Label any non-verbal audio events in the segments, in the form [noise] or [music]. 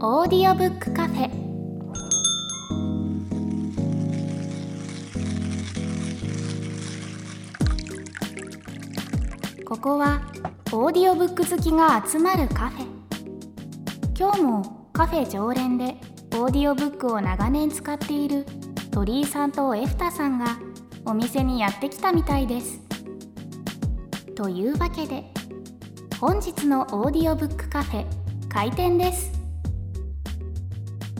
オーディオブックカフェ。ここはオーディオブック好きが集まるカフェ。今日もカフェ常連でオーディオブックを長年使っている鳥居さんとエフタさんがお店にやってきたみたいです。というわけで本日のオーディオブックカフェ開店です。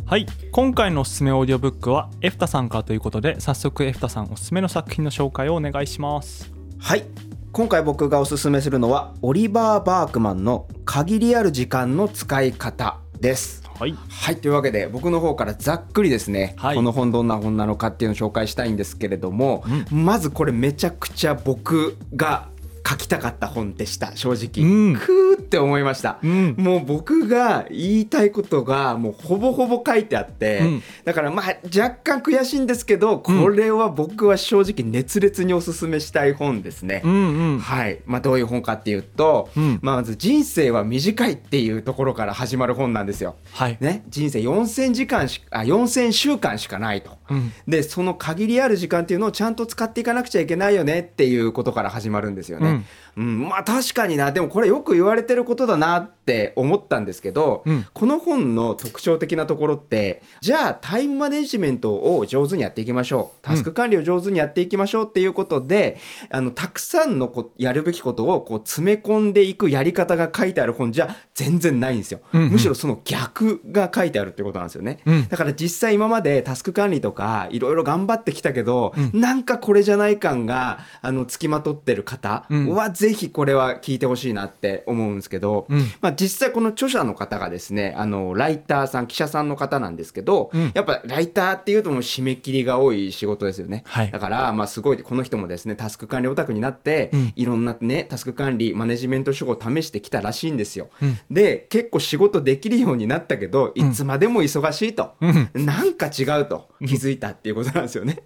はい。今回のおすすめオーディオブックはエフタさんからということで早速エフタさんおすすめの作品の紹介をお願いします。はい。今回僕がおすすめするのはオリバー・バークマンの限りある時間の使い方です。はい。はい。というわけで僕の方からざっくりですね、はい。この本どんな本なのかっていうのを紹介したいんですけれども、まずこれめちゃくちゃ僕が書きたかった本でした正直、うん。くーって思いました、うん。もう僕が言いたいことがもうほぼほぼ書いてあって、うん。だからまあ若干悔しいんですけどこれは僕は正直熱烈におすすめしたい本ですね、うんうん。はい、まあ、どういう本かっていうと、うん。まず「人生は短い」っていうところから始まる本なんですよ。はい、ね、人生4000時間しあ4000週間しかないと。うん。でその限りある時間っていうのをちゃんと使っていかなくちゃいけないよねっていうことから始まるんですよね。うん。まあ確かにな。でもこれよく言われてることだなって思ったんですけど、うん。この本の特徴的なところってじゃあタイムマネジメントを上手にやっていきましょう。タスク管理を上手にやっていきましょうっていうことで、あのたくさんのこやるべきことをこう詰め込んでいくやり方が書いてある本じゃ全然ないんですよ。うんうん。むしろその逆が書いてあるってことなんですよね。うん。だから実際今までタスク管理とかいろいろ頑張ってきたけど、うん。なんかこれじゃない感があの付きまとってる方うん。はぜひこれは聞いてほしいなって思うんですけど、うん。まあ、実際この著者の方がですねあのライターさん記者さんの方なんですけど、うん。やっぱライターっていうともう締め切りが多い仕事ですよね、はい。だからまあすごいこの人もですねタスク管理オタクになって、うん。いろんなねタスク管理マネジメント手法を試してきたらしいんですよ、うん。で結構仕事できるようになったけどいつまでも忙しいと、うん。なんか違うと気づいたっていうことなんですよね。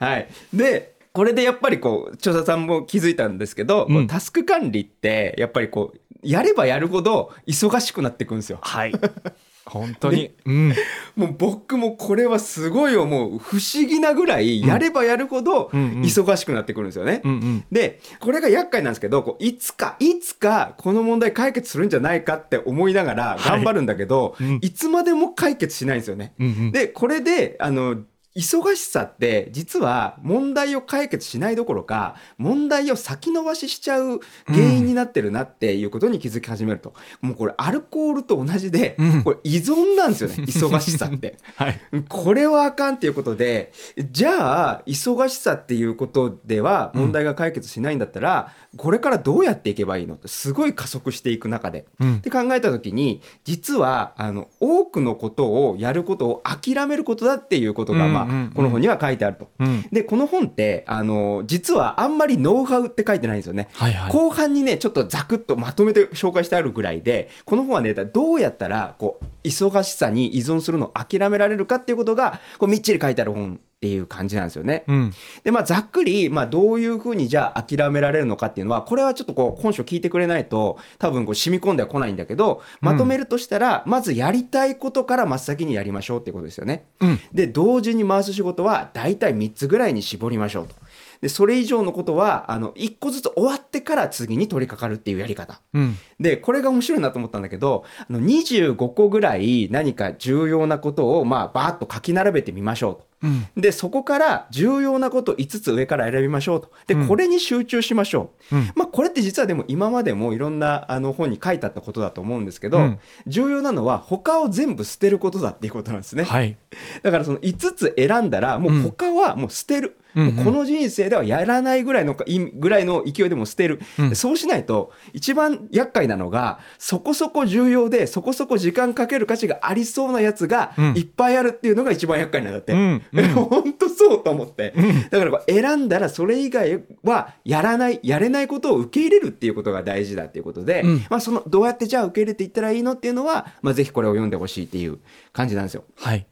はい、でこれでやっぱりこう著者さんも気づいたんですけど、うん。タスク管理ってやっぱりこうやればやるほど忙しくなっていくんですよ。はい。[laughs] 本当に、うん。もう僕もこれはすごい思う不思議なぐらいやればやるほど忙しくなってくるんですよね。うんうん。でこれが厄介なんですけどこういつかいつかこの問題解決するんじゃないかって思いながら頑張るんだけど、はい。うん。いつまでも解決しないんですよね。うんうん。でこれであの忙しさって実は問題を解決しないどころか問題を先延ばししちゃう原因になってるなっていうことに気づき始めると、もうこれアルコールと同じで、うん。これ依存なんですよね [laughs] 忙しさって。[laughs] はい。これはあかんっていうことでじゃあ忙しさっていうことでは問題が解決しないんだったら、これからどうやっていけばいいのってすごい加速していく中で。うん。って考えた時に実はあの多くのことをやることを諦めることだっていうことが、まあうん。うんうんこの本には書いてあると。うんでこの本ってあの実はあんまりノウハウって書いてないんですよね。はいはい後半にねちょっとざくっとまとめて紹介してあるぐらいでこの本はねどうやったらこう忙しさに依存するのを諦められるかっていうことがこうみっちり書いてある本っていう感じなんですよね。うんでまあざっくり、まあ、どういうふうにじゃあ諦められるのかっていうのはこれはちょっとこう本書聞いてくれないと多分こう染み込んではこないんだけどまとめるとしたら、まずやりたいことから真っ先にやりましょうっていうことですよね。うんで同時に回す仕事は大体3つぐらいに絞りましょうと。でそれ以上のことはあの1個ずつ終わってから次に取り掛かるっていうやり方。うん。でこれが面白いなと思ったんだけどあの25個ぐらい何か重要なことをまあバーッと書き並べてみましょうと。うん。でそこから重要なこと5つ上から選びましょうと。でうん。これに集中しましょう、うん。まあ、これって実はでも今までもいろんなあの本に書いてあったことだと思うんですけど、うん。重要なのは他を全部捨てることだっていうことなんですね、はい。だからその5つ選んだらもう他はもう捨てる、うんうん。もうこの人生ではやらないぐらいのかいぐらいの勢いでも捨てる、うん。でそうしないと一番厄介なのがそこそこ重要でそこそこ時間かける価値がありそうなやつがうん。いっぱいあるっていうのが一番厄介なんだって。うんうん。[laughs] 本当そうと思って、だから選んだらそれ以外はやらないやれないことを受け入れるっていうことが大事だっていうことで、うん。まあ、そのどうやってじゃあ受け入れていったらいいのっていうのは、まあ、ぜひこれを読んでほしいっていう感じなんですよ。はい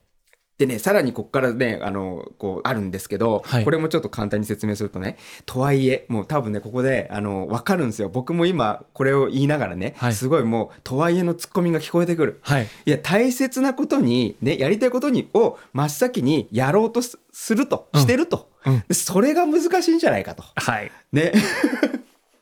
でね、さらにここからね、あの、こう、あるんですけど、はいこれもちょっと簡単に説明するとね、とはいえ、もう多分ね、ここで、あの、わかるんですよ。僕も今、これを言いながらね、はいすごいもう、とはいえのツッコミが聞こえてくる。はいいや、大切なことに、ね、やりたいことに、を真っ先にやろうとすすると、うんしてると、うんでそれが難しいんじゃないかと。はいね。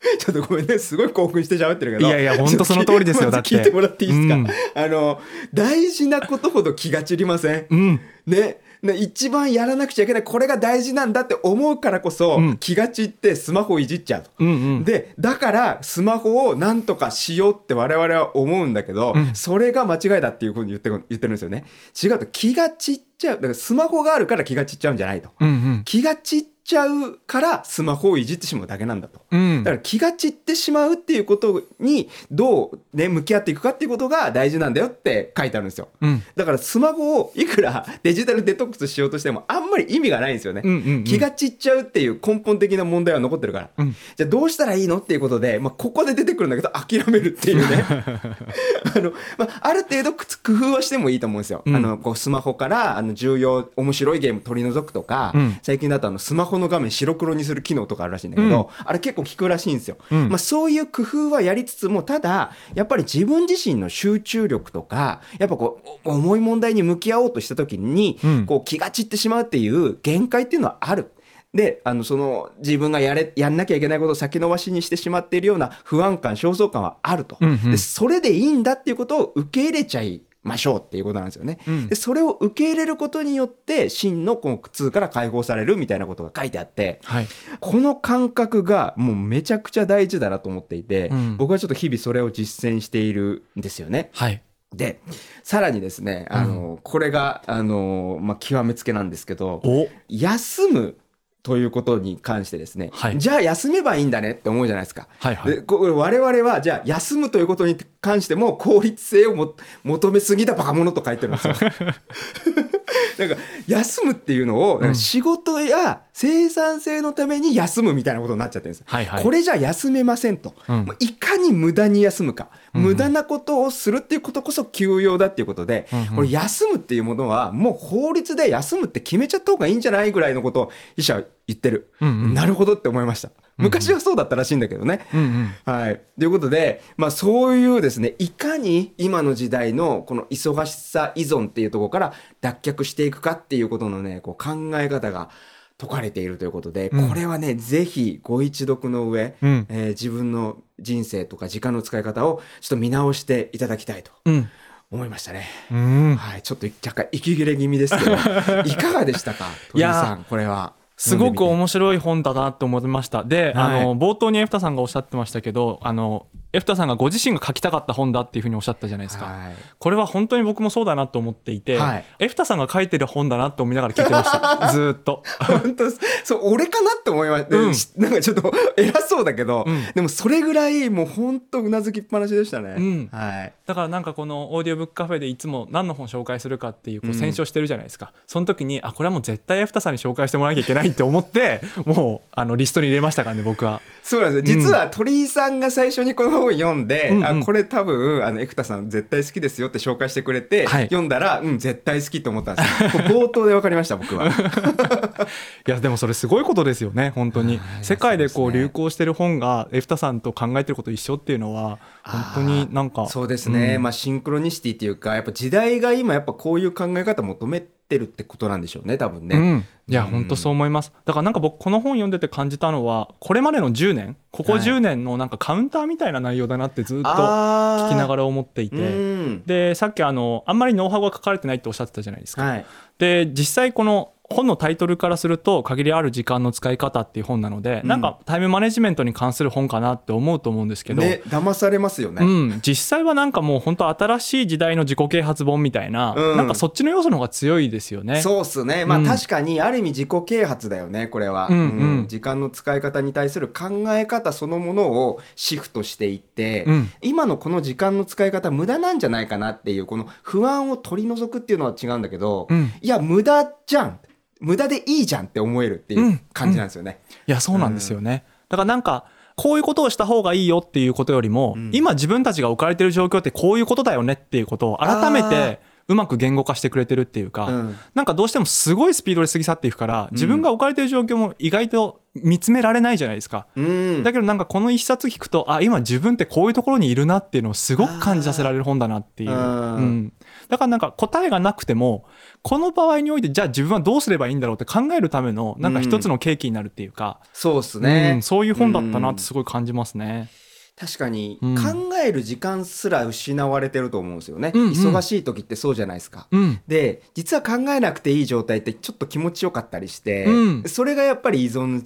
[laughs] ちょっとごめんね、すごい興奮して喋ってるけど。いやいやほんとその通りですよだって聞いてもらっていいですか、うんあの、大事なことほど気が散りません？うんね。ね一番やらなくちゃいけない、これが大事なんだって思うからこそ、うん気が散ってスマホをいじっちゃうと。うんうんで、だからスマホをなんとかしようって我々は思うんだけど、うんそれが間違いだっていうふうに言ってる言ってるんですよね。違うと気が散っちゃう。だからスマホがあるから気が散っちゃうんじゃないと。うんうん気が散っちゃうからスマホをいじってしまうだけなんだと。うんだから気が散ってしまうっていうことにどうね、向き合っていくかっていうことが大事なんだよって書いてあるんですよ。うんだからスマホをいくらデジタルデトックスしようとしてもあんまり意味がないんですよね。うんうんうん気が散っちゃうっていう根本的な問題は残ってるから。うんじゃあどうしたらいいのっていうことで、まあ、ここで出てくるんだけど諦めるっていうね。[laughs] あの、まあ、ある程度工夫はしてもいいと思うんですよ。うんあの、こうスマホからあの重要、面白いゲーム取り除くとか、うん最近だとあのスマホの画面白黒にする機能とかあるらしいんだけど、あれ結構効くらしいんですよ。うんまあ、そういう工夫はやりつつも、ただ、やっぱり自分自身の集中力とか、やっぱこう、お重い問題に向き合おうとした時に、うんこう気が散ってしまうっていう限界っていうのはある。で、あの、その、自分がやれ、やんなきゃいけないことを先延ばしにしてしまっているような不安感、焦燥感はあると。うんうんで、それでいいんだっていうことを受け入れちゃいましょうっていうことなんですよね。うん。で、それを受け入れることによって、真のこの苦痛から解放されるみたいなことが書いてあって、はい。この感覚がもうめちゃくちゃ大事だなと思っていて、うん。僕はちょっと日々それを実践しているんですよね。はい。で、さらにですね、あの、これが、あの、まあ、極めつけなんですけど、お。休むということに関してですね、はいじゃあ休めばいいんだねって思うじゃないですか。はいはいでこれ我々はじゃあ休むということに関しても効率性をも求めすぎたバカ者と書いてるんですよ。[laughs] なんか休むっていうのを、仕事や生産性のために休むみたいなことになっちゃってるんです。はいはい。これじゃ休めませんと、うん。いかに無駄に休むか、うん。無駄なことをするっていうことこそ休養だっていうことで、うんうん。これ休むっていうものはもう法律で休むって決めちゃった方がいいんじゃないぐらいのことを医者は言ってる、うんうん。なるほどって思いました。昔はそうだったらしいんだけどね、うんうん。はい。ということで、まあそういうですね、いかに今の時代のこの忙しさ依存っていうところから脱却していくかっていうことのね、こう考え方が説かれているということで、うんこれはね、ぜひご一読の上、うんえー自分の人生とか時間の使い方をちょっと見直していただきたいとうん思いましたね。うんはい。ちょっと若干息切れ気味ですけど、[laughs] いかがでしたか？鳥居さん、これは。すごく面白い本だなと思いました。で、はいあの冒頭にエフタさんがおっしゃってましたけど、あのエフタさんがご自身が書きたかった本だっていうふうにおっしゃったじゃないですか。はい。これは本当に僕もそうだなと思っていて、はい。エフタさんが書いてる本だなって思いながら聞いてました。[laughs] ずーっと。本当そう俺かなって思いました、うん。しなんかちょっと [laughs] 偉そうだけど、うん。でもそれぐらいもう本当うなずきっぱなしでしたね、うん。はい。だからなんかこのオーディオブックカフェでいつも何の本紹介するかっていうこううん。選書してるじゃないですか、その時にあこれはもう絶対エフタさんに紹介してもらわなきゃいけないって思ってもうあのリストに入れましたからね僕は。そうなんですよ。実は鳥居さんが最初にこの本を読んで、うんうん。あこれ多分あのエクタさん絶対好きですよって紹介してくれて、はい。読んだらうん絶対好きと思ったんですよ。冒頭で分かりました僕は。[laughs] いやでもそれすごいことですよね本当に。はい世界でこそう流行してる本がエフタさんと考えてること一緒っていうのは本当になんかそうですね、うん。まあシンクロニシティっていうかやっぱ時代が今やっぱこういう考え方求めてるってことなんでしょうね多分ね、うん、いやうん。本当そう思います。だからなんか僕この本読んでて感じたのはこれまでの10年ここはい。10年のなんかカウンターみたいな内容だなってずっと聞きながら思っていて。うん。でさっきあのあんまりノウハウが書かれてないっておっしゃってたじゃないですか。はい。で実際この本のタイトルからすると限りある時間の使い方っていう本なので、うん。なんかタイムマネジメントに関する本かなって思うと思うんですけど、ね騙されますよね、うん、実際はなんかもう本当新しい時代の自己啓発本みたいな、うん。なんかそっちの要素の方が強いですよね。そうっすね。まあ、うん。確かにある意味自己啓発だよねこれは、うん。うん。時間の使い方に対する考え方そのものをシフトしていって、うん。今のこの時間の使い方無駄なんじゃないかなっていうこの不安を取り除くっていうのは違うんだけど、うん。いや無駄じゃん無駄でいいじゃんって思えるっていう感じなんですよね。いやそうなんですよね、だからなんかこういうことをした方がいいよっていうことよりも、うん。今自分たちが置かれてる状況ってこういうことだよねっていうことを改めてうまく言語化してくれてるっていうか、うん。なんかどうしてもすごいスピードで過ぎ去っていくから自分が置かれてる状況も意外と見つめられないじゃないですか。うん。だけどなんかこの一冊聞くとあ今自分ってこういうところにいるなっていうのをすごく感じさせられる本だなっていう、だからなんか答えがなくてもこの場合においてじゃあ自分はどうすればいいんだろうって考えるためのなんか一つの契機になるっていうか、そうですうねん、そういう本だったなってすごい感じますね。確かにうん。考える時間すら失われてると思うんですよね、うんうん。忙しい時ってそうじゃないですか、うん。で実は考えなくていい状態ってちょっと気持ちよかったりして、うん。それがやっぱり依存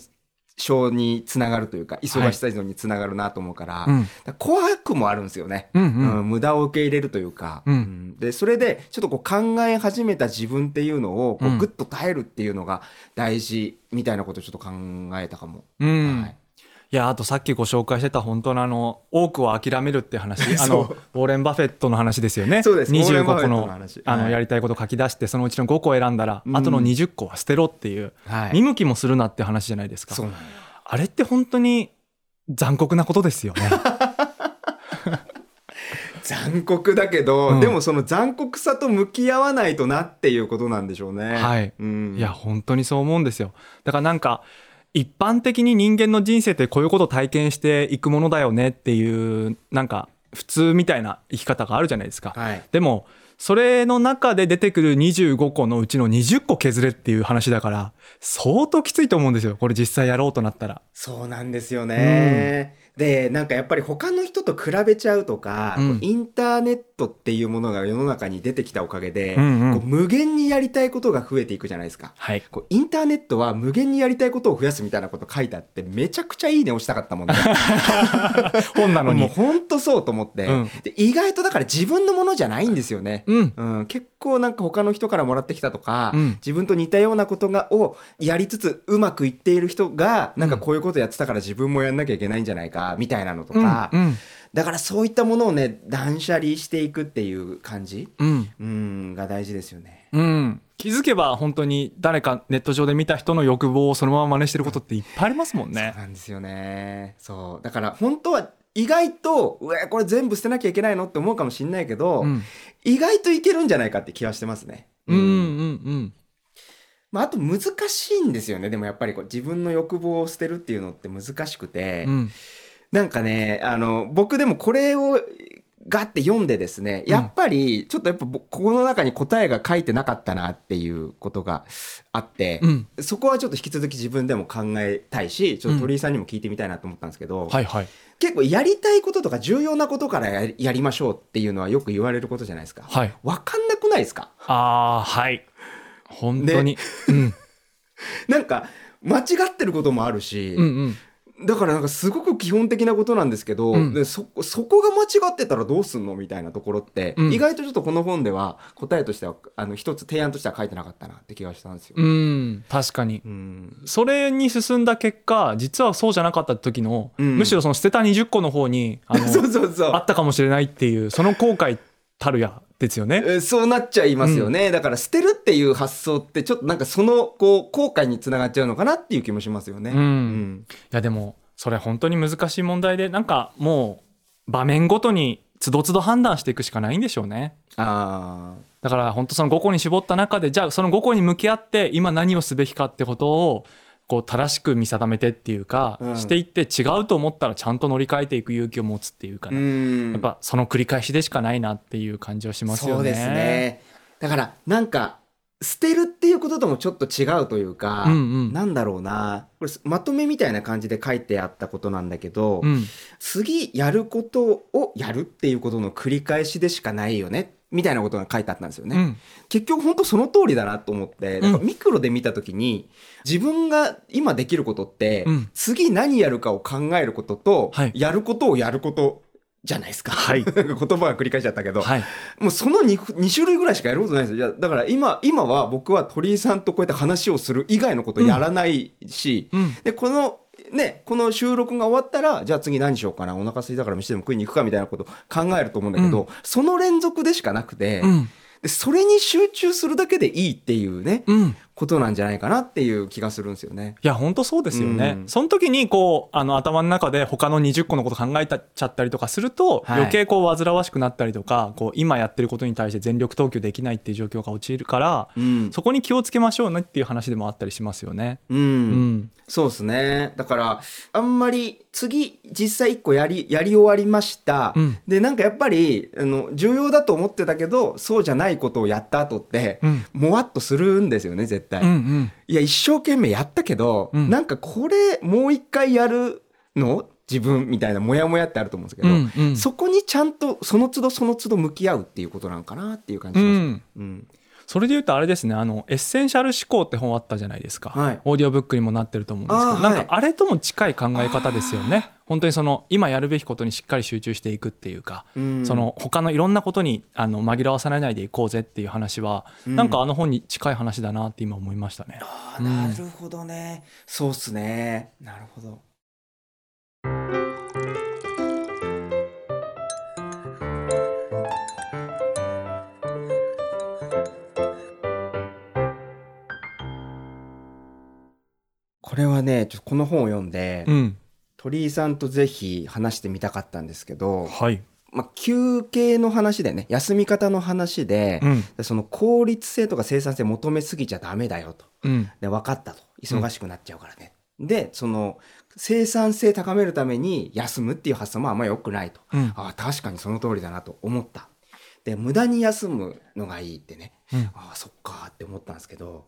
症につながるというか忙しさ依存につながるなと思うから,、うん。怖くもあるんですよね、うんううんん無駄を受け入れるというか、うん。うん。でそれでちょっとこう考え始めた自分っていうのをこううん。ぐっと耐えるっていうのが大事みたいなことをちょっと考えたかも。うん。はいいやあとさっきご紹介してた本当のあの多くを諦めるって話。[laughs] あのウォーレン・バフェットの話ですよね。そうです。ウォーレンバ25フェットの個の話あのはいやりたいこと書き出してそのうちの5個選んだら、うん。あとの20個は捨てろっていう、はい。見向きもするなって話じゃないですか。そうなのよあれって本当に残酷なことですよね。[laughs] 残酷だけど、うん。でもその残酷さと向き合わないとなっていうことなんでしょうね。はい。うん、いや本当にそう思うんですよ。だからなんか一般的に人間の人生ってこういうことを体験していくものだよねっていうなんか普通みたいな生き方があるじゃないですか、はい、でもそれの中で出てくる25個のうちの20個削れっていう話だから相当きついと思うんですよこれ実際やろうとなったら。そうなんですよね。でなんかやっぱり他の人と比べちゃうとか、うんインターネットっていうものが世の中に出てきたおかげで、うんうんこう無限にやりたいことが増えていくじゃないですか。はい、こうインターネットは無限にやりたいことを増やすみたいなこと書いてあってめちゃくちゃいいね押したかったもんね。[laughs] 本なのにもう。本当そうと思って、うんで意外とだから自分のものじゃないんですよね。うんうん、結構なんか他の人からもらってきたとか、うん自分と似たようなことがをやりつつうまくいっている人がなんかこういうことやってたから自分もやんなきゃいけないんじゃないかみたいなのとか、うんだからそういったものをね断捨離していくっていう感じ、うんうん、が大事ですよね。うん、気づけば本当に誰かネット上で見た人の欲望をそのまま真似してることっていっぱいありますもんねそう。なんですよね。そうだから本当は意外とうわこれ全部捨てなきゃいけないのって思うかもしれないけど、うん意外といけるんじゃないかって気はしてますね。うん。うん。うんまあ、あと難しいんですよね。でもやっぱりこう自分の欲望を捨てるっていうのって難しくて、うん。なんかねあの僕でもこれをガッて読んでですねやっぱりちょっとやっぱぼここの中に答えが書いてなかったなっていうことがあって、うん。そこはちょっと引き続き自分でも考えたいしちょっと鳥居さんにも聞いてみたいなと思ったんですけど、はいはい。結構やりたいこととか重要なことからややりましょうっていうのはよく言われることじゃないですか。はい。わかんなくないですか？ああはい。本当に、うん。[laughs] なんか間違ってることもあるし、うんうんだからなんかすごく基本的なことなんですけど、うん。でそそこが間違ってたらどうすんのみたいなところって、うん。意外とちょっとこの本では答えとしてはあの一つ提案としては書いてなかったなって気がしたんですよ。うん。確かに。うん。それに進んだ結果実はそうじゃなかった時の、うん。むしろその捨てた20個の方にあの [laughs] そうそうそう。あったかもしれないっていうその後悔たるやですよね。えーそうなっちゃいますよね、だから捨てるっていう発想ってちょっとなんかそのこう後悔につながっちゃうのかなっていう気もしますよね。うんうんいやでもそれ本当に難しい問題でなんかもう場面ごとにつどつど判断していくしかないんでしょうね。あだから本当その5個に絞った中でじゃあその5個に向き合って今何をすべきかってことをこう正しく見定めてっていうか、うん。していって違うと思ったらちゃんと乗り換えていく勇気を持つっていうかね、ん。やっぱその繰り返しでしかないなっていう感じはしますよね。そうですね。だからなんか捨てるっていうことともちょっと違うというか、うんうん。なんだろうな。これまとめみたいな感じで書いてあったことなんだけど、うん。次やることをやるっていうことの繰り返しでしかないよねみたいなことが書いてあったんですよね。うん。結局本当その通りだなと思って、かミクロで見た時に自分が今できることって、うん。次何やるかを考えることと、はい。やることをやることじゃないですか。はい。[laughs] 言葉が繰り返しちゃったけど、はい。もうその 2, 2種類ぐらいしかやることないんですよ。だから今今は僕は鳥居さんとこうやって話をする以外のことやらないし、うん。でこのねこの収録が終わったらじゃあ次何しようかなお腹空いたから飯でも食いに行くかみたいなこと考えると思うんだけど、うその連続でしかなくて、うん。でそれに集中するだけでいいっていうね、うんことなんじゃないかなっていう気がするんですよね。いや本当そうですよね、うんその時にこうあの頭の中で他の20個のこと考えたちゃったりとかすると、はい余計こう煩わしくなったりとかこう今やってることに対して全力投球できないっていう状況が陥るから、うんそこに気をつけましょうねっていう話でもあったりしますよね。うんうんそうですね。だから、あんまり、次、実際一個やり、やり終わりました。うんで、なんかやっぱり、あの、重要だと思ってたけど、そうじゃないことをやった後って、うんもわっとするんですよね、絶対。うんうん。いや、一生懸命やったけど、うん。なんかこれ、もう一回やるの？自分みたいなモヤモヤってあると思うんですけど、うんうん。そこにちゃんとその都度その都度向き合うっていうことなのかなっていう感じうします。ん。うん。それで言うとあれですねあのエッセンシャル思考って本あったじゃないですか、はいオーディオブックにもなってると思うんですけどなんかあれとも近い考え方ですよね本当にその今やるべきことにしっかり集中していくっていうか、うんその他のいろんなことにあの紛らわされないでいこうぜっていう話は、うんなんかあの本に近い話だなって今思いましたね。あなるほどね。そうっすね。なるほど。れはね、ちょっとこの本を読んで、うん、鳥居さんとぜひ話してみたかったんですけど、はい、まあ、休憩の話でね、休み方の話で、うんその効率性とか生産性求めすぎちゃダメだよと。うんで、分かったと。忙しくなっちゃうからね。で、その、生産性高めるために休むっていう発想もあんまり良くないと。うんああ、確かにその通りだなと思った。で、無駄に休むのがいいってね。うんああ、そっかって思ったんですけど、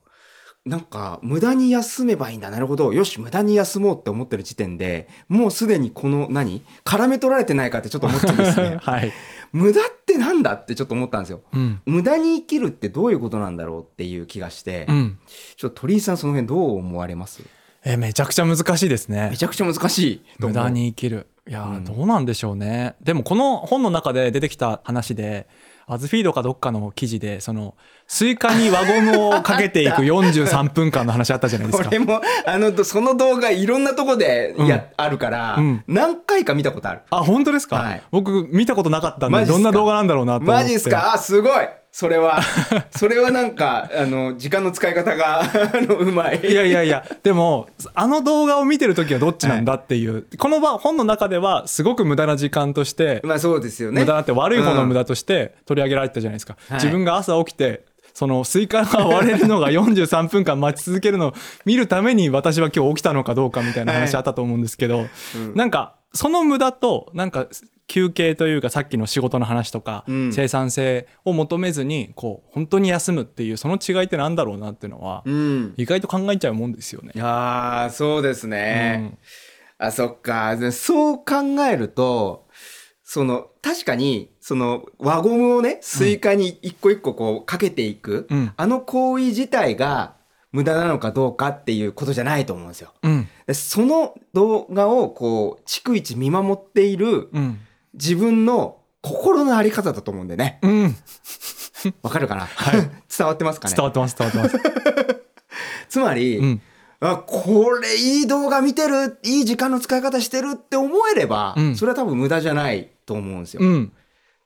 なんか、無駄に休めばいいんだ。なるほど。よし、無駄に休もうって思ってる時点で、もうすでにこの何、絡め取られてないかってちょっと思っちゃうんですね。[laughs] はい、無駄ってなんだってちょっと思ったんですよ。うん無駄に生きるってどういうことなんだろうっていう気がして、うんちょっと鳥居さんその辺どう思われます？えめちゃくちゃ難しいですねめ。ちゃくちゃ難しい。無駄に生きるいやー、うんどうなんでしょうねでもこの本の中で出てきた話でBuzzFeed かどっかの記事でそのスイカに輪ゴムをかけていく [laughs] 43分間の話あったじゃないですか。これも、あの、その動画いろんなとこでや、あるから、うん。何回か見たことある。あ本当ですか、はい。僕見たことなかったんでどんな動画なんだろうなと思って。マジっすか？あ、すごいそれは、[laughs] それはなんか、あの、時間の使い方が、[laughs] あの、うまい。いやいやいや。でもあの動画を見てる時はどっちなんだっていう、この場本の中ではすごく無駄な時間として、まあそうですよね。無駄なって悪い方の無駄として取り上げられてたじゃないですか、はい。自分が朝起きてそのスイカが割れるのが [laughs] 43分間待ち続けるのを見るために私は今日起きたのかどうかみたいな話あったと思うんですけど、うん。なんかその無駄となんか休憩というかさっきの仕事の話とか、うん生産性を求めずにこう本当に休むっていうその違いってなんだろうなっていうのはうん。意外と考えちゃうもんですよねい。やー、そうですね。あ、そっか。でそう考えると、その、確かに、その、輪ゴムをね、スイカに一個一個こうかけていく、うんあの行為自体が無駄なのかどうかっていうことじゃないと思うんですよ。うんでその動画をこう、逐一見守っているうん自分の心のあり方だと思うんでね。うん。わかるかな、はい。[laughs] 伝わってますかね？伝わってます伝わってます。[laughs] つまり、うん。あ、これいい動画見てる、いい時間の使い方してるって思えれば、うん。それは多分無駄じゃないと思うんですよ。うん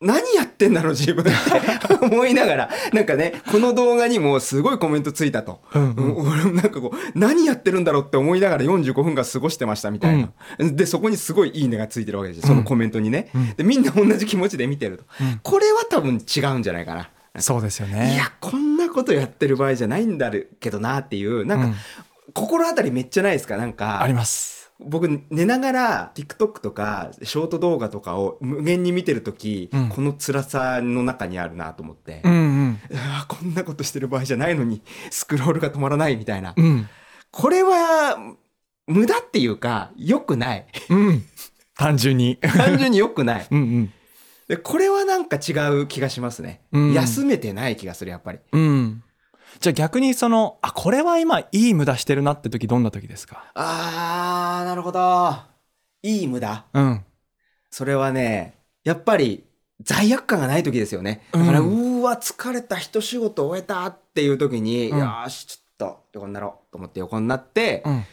何やってんだろう自分って [laughs] 思いながら、なんかね、この動画にもすごいコメントついたと。うんうん俺もなんかこう、何やってるんだろうって思いながら45分間過ごしてましたみたいな。で、そこにすごいいいねがついてるわけですよ。そのコメントにね。で、みんな同じ気持ちで見てると。うんこれは多分違うんじゃないかな。そうですよね。いや、こんなことやってる場合じゃないんだけどなっていう、なんか、うん心当たりめっちゃないですか？なんか。あります。僕寝ながら TikTok とかショート動画とかを無限に見てるとき、うん。この辛さの中にあるなと思って、うんうん。こんなことしてる場合じゃないのにスクロールが止まらないみたいな、うん。これは無駄っていうか良くない。うん。[laughs] 単純に。単純に良くない。うんうん。でこれはなんか違う気がしますね、うん。休めてない気がするやっぱり。うん。じゃあ逆にそのあこれは今いい無駄してるなって時どんな時ですか？あーなるほど。いい無駄。うん。それはね、やっぱり罪悪感がない時ですよね。だから、ううんーわ、疲れた一仕事終えたっていう時に、うん。よーし、ちょっと横になろうと思って横になって、うん。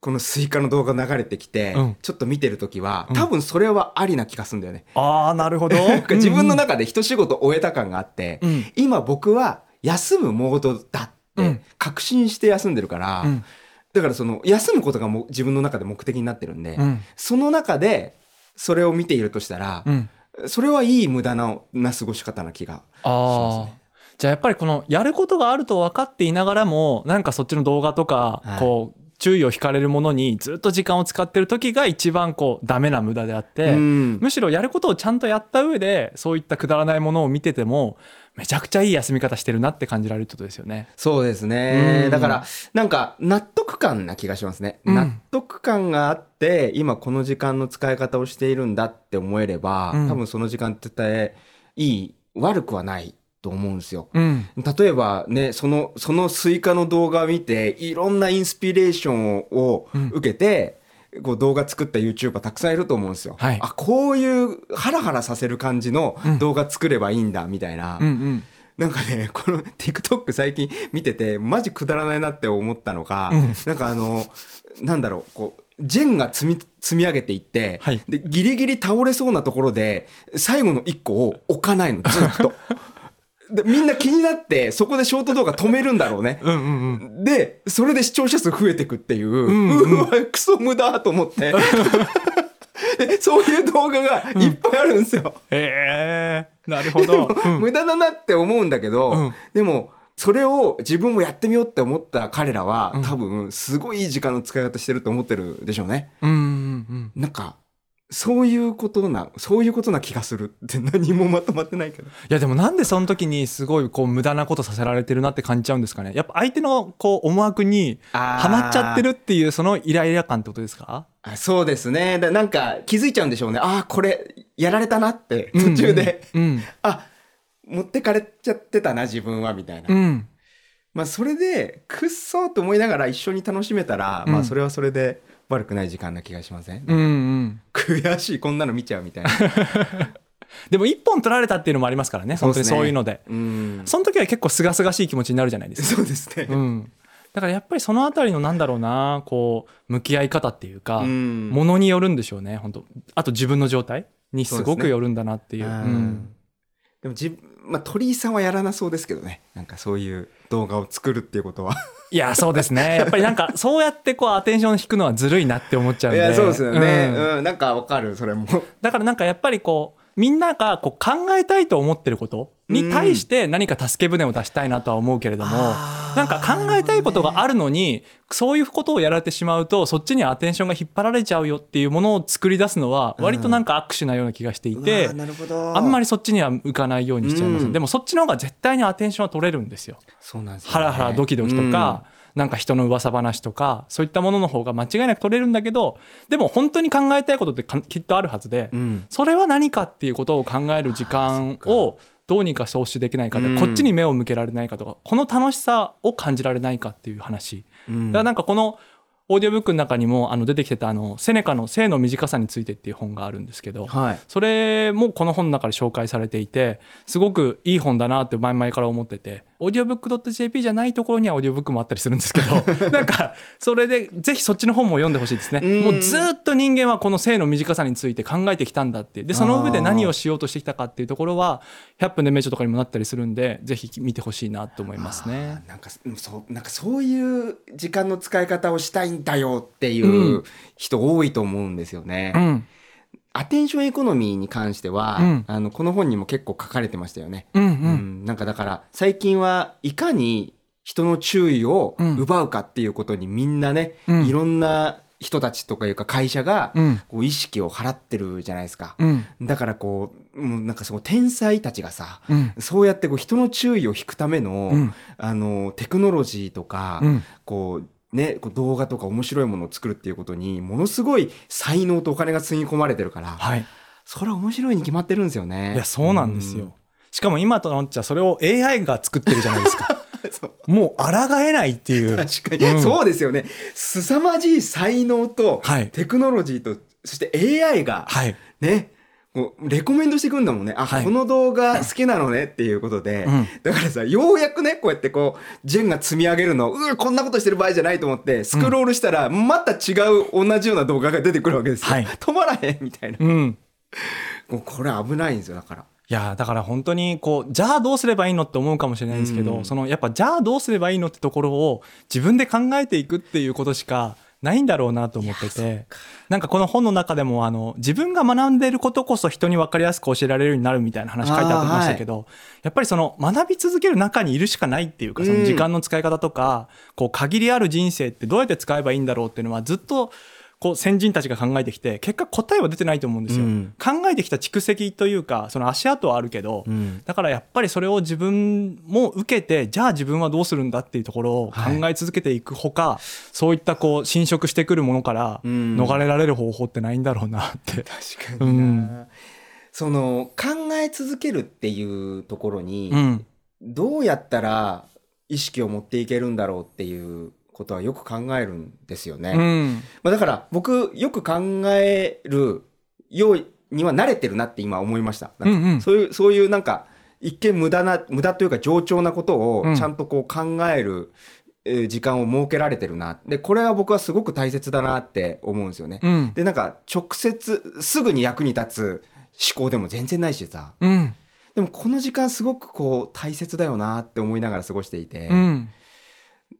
このスイカの動画流れてきて、うん。ちょっと見てる時は、うん。多分それはありな気がするんだよね。ああなるほど。自分の中で一仕事終えた感があって、うん。今僕は休むモードだっうん。て確信して休んでるから、うん。だからその休むことがもう自分の中で目的になってるんで、うん。その中でそれを見ているとしたらう、ん。それはいい無駄なな過ごし方な気がしますね。じゃあやっぱりこのやることがあると分かっていながらもなんかそっちの動画とかはい。こう注意を引かれるものにずっと時間を使ってる時が一番こうダメな無駄であって、うん。むしろやることをちゃんとやった上でそういったくだらないものを見ててもめちゃくちゃいい休み方してるなって感じられるってことですよね。そうですねう。んだから、なんか、納得感な気がしますね。うん納得感があって、今この時間の使い方をしているんだって思えれば、うん多分その時間って絶対いい、悪くはないと思うんですよ。うん、例えばね、その、そのスイカの動画を見て、いろんなインスピレーションをうん受けて、こう動画作った YouTuber たくさんいると思うんですよ。はいあ、こういうハラハラさせる感じのうん動画作ればいいんだ、みたいな。うんうんなんかね、この TikTok 最近見てて、マジくだらないなって思ったのが、うんなんかあの、なんだろう、こう、ジェンガ積み、積み上げていって、はいで、ギリギリ倒れそうなところで、最後の一個を置かないの、ずっと。[laughs] でみんな気になって、そこでショート動画止めるんだろうね。うんうんうんで、それで視聴者数増えてくっていう、んうんうわ、[laughs] クソ無駄と思って。[laughs] でそういう動画がいっぱいあるんですよ。へえなるほど。[laughs] うん無駄だなって思うんだけど、うんでもそれを自分もやってみようって思った彼らは、うん多分すごいいい時間の使い方してると思ってるでしょうね。うんうんうんなんかそういうことなそういうことな気がするって何もまとまってないけど。いやでもなんでその時にすごいこう無駄なことさせられてるなって感じちゃうんですかね。やっぱ相手のこう思惑にはまっちゃってるっていうそのイライラ感ってことですか？あそうですね。だなんか気づいちゃうんでしょうね。ああこれやられたなって途中で、うん。う [laughs] んあ持ってかれちゃってたな自分はみたいな。うん。まあそれでくっそーと思いながら一緒に楽しめたら、うん。まあそれはそれで悪くない時間な気がしません、うんうん悔しいこんなの見ちゃうみたいな。[laughs] でも一本取られたっていうのもありますからね本当にそういうので。うん。その時は結構すがすがしい気持ちになるじゃないですか。そうですね。うん。だからやっぱりそのあたりのなんだろうなこう向き合い方っていうか、うん。ものによるんでしょうね本当。あと自分の状態にすごくよるんだなっていう。うん。うん。でもじまあ鳥居さんはやらなそうですけどね。なんかそういう動画を作るっていうことはいやそうですね。やっぱりなんか [laughs] そうやってこうアテンション引くのはずるいなって思っちゃうんで。いやそうですよね、うん。うん。なんかわかるそれも。だからなんかやっぱりこうみんながこう考えたいと思ってることに対して何か助け舟を出したいなとは思うけれども、なんか考えたいことがあるのにそういうことをやられてしまうとそっちにアテンションが引っ張られちゃうよっていうものを作り出すのは割となんか握手なような気がしていて、なるほど。あんまりそっちには向かないようにしちゃいます、うん。でもそっちの方が絶対にアテンションは取れるんですよ。そうなんですよね。ハラハラドキドキとか、なんか人の噂話とかそういったものの方が間違いなく取れるんだけどでも本当に考えたいことってかきっとあるはずで、うん、うんそれは何かっていうことを考える時間をどうにか創出できないかで、うん。こっちに目を向けられないかとかこの楽しさを感じられないかっていう話、うん。だからなんかこのオーディオブックの中にもあの出てきてたあのセネカの性の短さについてっていう本があるんですけど、はい。それもこの本の中で紹介されていてすごくいい本だなって前々から思っててオーディオブック .jp じゃないところにはオーディオブックもあったりするんですけど [laughs] なんかそれでぜひそっちの本も読んでほしいですね。うん。もうずっと人間はこの性の短さについて考えてきたんだってでその上で何をしようとしてきたかっていうところは100分で名著とかにもなったりするんでぜひ見てほしいなと思いますね。なんかうんそうなんかそういう時間の使い方をしたいんだよっていううん。人多いと思うんですよね。うん。アテンションエコノミーに関しては、うん。あのこの本にも結構書かれてましたよね。うんううんんなんかだから最近はいかに人の注意を奪うかっていうことにみんなね、うん。いろんな人たちとかいうか会社がうん。こう意識を払ってるじゃないですか。うん。だからこうもうなんかその天才たちがさうん。そうやってこう人の注意を引くための、うん。あのテクノロジーとか、うん。こうね、こう動画とか面白いものを作るっていうことにものすごい才能とお金がつぎ込まれてるから、はい。それは面白いに決まってるんですよね。いやそうなんですよ、しかも今となっちゃそれを AI が作ってるじゃないですか。[laughs] もう抗えないっていう。[laughs] 確かに、うん。そうですよね。凄まじい才能と、はい。テクノロジーと、そして AI が、はい。ね、こうレコメンドしてくんだもんね。あ、はいこの動画好きなのねっていうことで、うんだからさ、ようやくね、こうやってこう、ジェンが積み上げるの、うーこんなことしてる場合じゃないと思って、スクロールしたら、また違う同じような動画が出てくるわけですよ。はい止まらへんみたいな。うんもうこれ危ないんですよ、だから。いやだから本当にこうじゃあどうすればいいのって思うかもしれないんですけど、うんそのやっぱじゃあどうすればいいのってところを自分で考えていくっていうことしかないんだろうなと思っててなんかこの本の中でもあの自分が学んでいることこそ人に分かりやすく教えられるようになるみたいな話書いてありましたけど、やっぱりその学び続ける中にいるしかないっていうかその時間の使い方とか、こう限りある人生ってどうやって使えばいいんだろうっていうのはずっとこう先人たちが考えてきて結果答えは出てないと思うんですよ。うん。考えてきた蓄積というかその足跡はあるけど、うん。だからやっぱりそれを自分も受けてじゃあ自分はどうするんだっていうところを考え続けていくほか、そういったこう侵食してくるものからうん。逃れられる方法ってないんだろうなって。確かにな。にその考え続けるっていうところに、うん。どうやったら意識を持っていけるんだろうっていうことはよく考えるんですよね。うん。まあ、だから僕よく考えるようには慣れてるなって今思いました。なんかそういうそういうなんか一見無駄な無駄というか冗長なことをうん。ちゃんとこう考える、えー時間を設けられてるな。でこれは僕はすごく大切だなって思うんですよね。うん。でなんか直接すぐに役に立つ思考でも全然ないしさ。うん。でもこの時間すごくこう大切だよなって思いながら過ごしていて、うん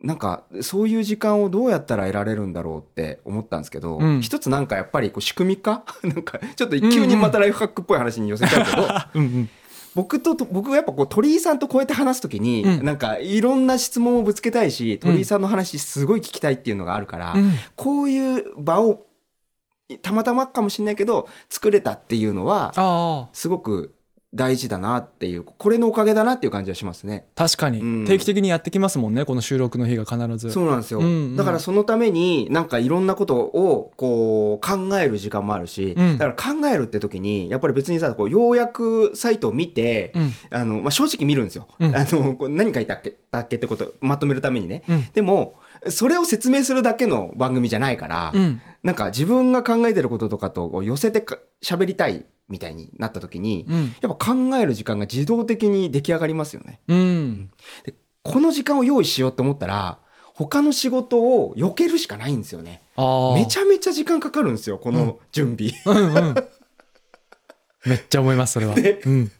なんかそういう時間をどうやったら得られるんだろうって思ったんですけど、うん。一つなんかやっぱりこう仕組み化 [laughs] なんかちょっと急にまたライフハックっぽい話に寄せちゃうけど、[laughs] うんうん。僕とと僕がやっぱこう鳥居さんとこうやって話すときに、うん。なんかいろんな質問をぶつけたいし鳥居さんの話すごい聞きたいっていうのがあるから、うん。こういう場をたまたまかもしれないけど作れたっていうのはすごく大事だなっていうこれのおかげだなっていう感じはしますね。確かに、うん。定期的にやってきますもんねこの収録の日が必ず。そうなんですよ、うんうん。だからそのためになんかいろんなことをこう考える時間もあるし、うん。だから考えるって時にやっぱり別にさこう要約サイトを見て、うん。あのまあ、正直見るんですよ、うん。あの何書いたっけだっけってことをまとめるためにね、うん。でもそれを説明するだけの番組じゃないから、うん。なんか自分が考えてることとかと寄せてか喋りたいみたいになった時に、うん。やっぱ考える時間が自動的に出来上がりますよね。うん。この時間を用意しようと思ったら他の仕事を避けるしかないんですよね。めちゃめちゃ時間かかるんですよこの準備、うんうん。[laughs] めっちゃ思いますそれは、ねうん、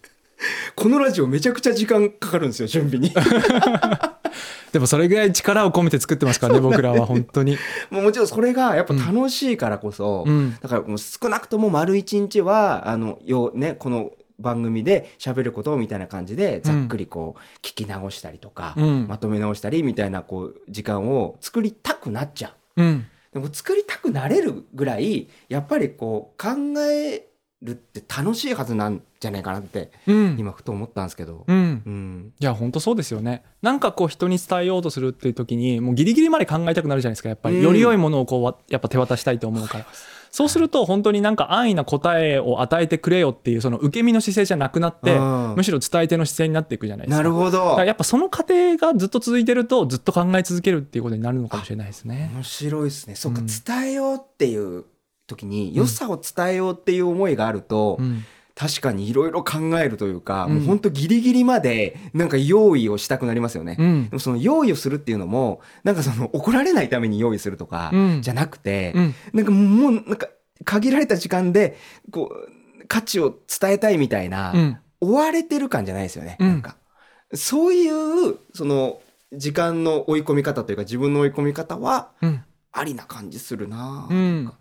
このラジオめちゃくちゃ時間かかるんですよ準備に [laughs] でもそれぐらい力を込めて作ってますからね僕らは本当に、もうもちろんそれがやっぱ楽しいからこそ、うん。だからもう少なくとも丸一日はあのよねこの番組で喋ることみたいな感じでざっくりこう聞き直したりとか、うん。まとめ直したりみたいなこう時間を作りたくなっちゃう。うん、でも作りたくなれるぐらいやっぱりこう考えるって楽しいはずなんじゃないかなってうん。今ふと思ったんですけど。うん。うん。いや本当そうですよね。なんかこう人に伝えようとするっていう時にもうギリギリまで考えたくなるじゃないですかやっぱり、うん。より良いものをこうわやっぱ手渡したいと思うから。そうすると本当になんか安易な答えを与えてくれよっていうその受け身の姿勢じゃなくなってうん。むしろ伝え手の姿勢になっていくじゃないですか。なるほど。やっぱその過程がずっと続いてるとずっと考え続けるっていうことになるのかもしれないですね。面白いですね。そうん。伝えようっていう時に良さを伝えようっていう思いがあると、うん。確かにいろいろ考えるというか、うん。もう本当ギリギリまでなんか用意をしたくなりますよね。うん。でもその用意をするっていうのもなんかその怒られないために用意するとかうん。じゃなくて、うん。なんかもうなんか限られた時間でこう価値を伝えたいみたいな、うん。追われてる感じゃないですよね。うん。なんか。そういうその時間の追い込み方というか自分の追い込み方はうん。ありな感じするな、うん。な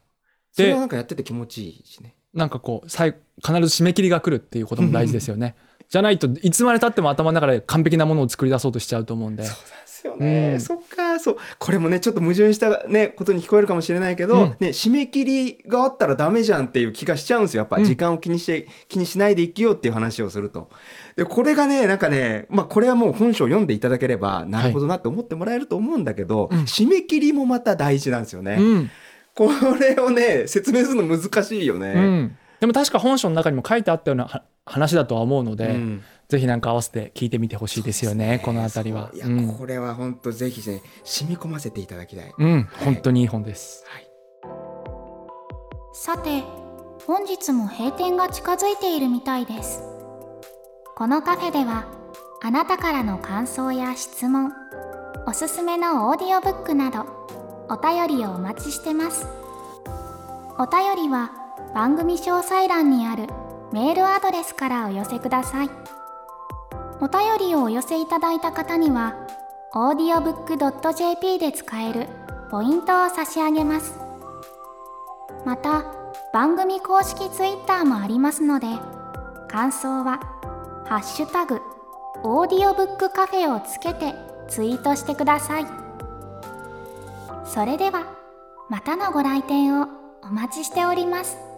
それはなんかやってて気持ちいいしね。なんかこう最必ず締め切りが来るっていうことも大事ですよね。じゃないといつまでたっても頭の中で完璧なものを作り出そうとしちゃうと思うんで。そうなんですよね、うん。そっかそう。これもねちょっと矛盾した、ね、ことに聞こえるかもしれないけど、うん。ね、締め切りがあったらダメじゃんっていう気がしちゃうんですよ。やっぱうん。時間を気にして、気にしないで生きようっていう話をすると。でこれがねなんかね、まあ、これはもう本書を読んでいただければなるほどなって思ってもらえると思うんだけど、うん。締め切りもまた大事なんですよね、うんこれをね説明するの難しいよね、うん、でも確か本書の中にも書いてあったようなは話だとは思うので、うん。ぜひなんか合わせて聞いてみてほしいですよねこの辺りは。いや、うん。これは本当ぜひね染み込ませていただきたい、うん、本当にいい本です。はい。さて本日も閉店が近づいているみたいです。このカフェではあなたからの感想や質問おすすめのオーディオブックなどお便りをお待ちしてます。お便りは番組詳細欄にあるメールアドレスからお寄せください。お便りをお寄せいただいた方には audiobook.jp で使えるポイントを差し上げます。また番組公式 Twitter もありますので感想は「ハッシュタグオーディオブックカフェ」をつけてツイートしてください。それではまたのご来店をお待ちしております。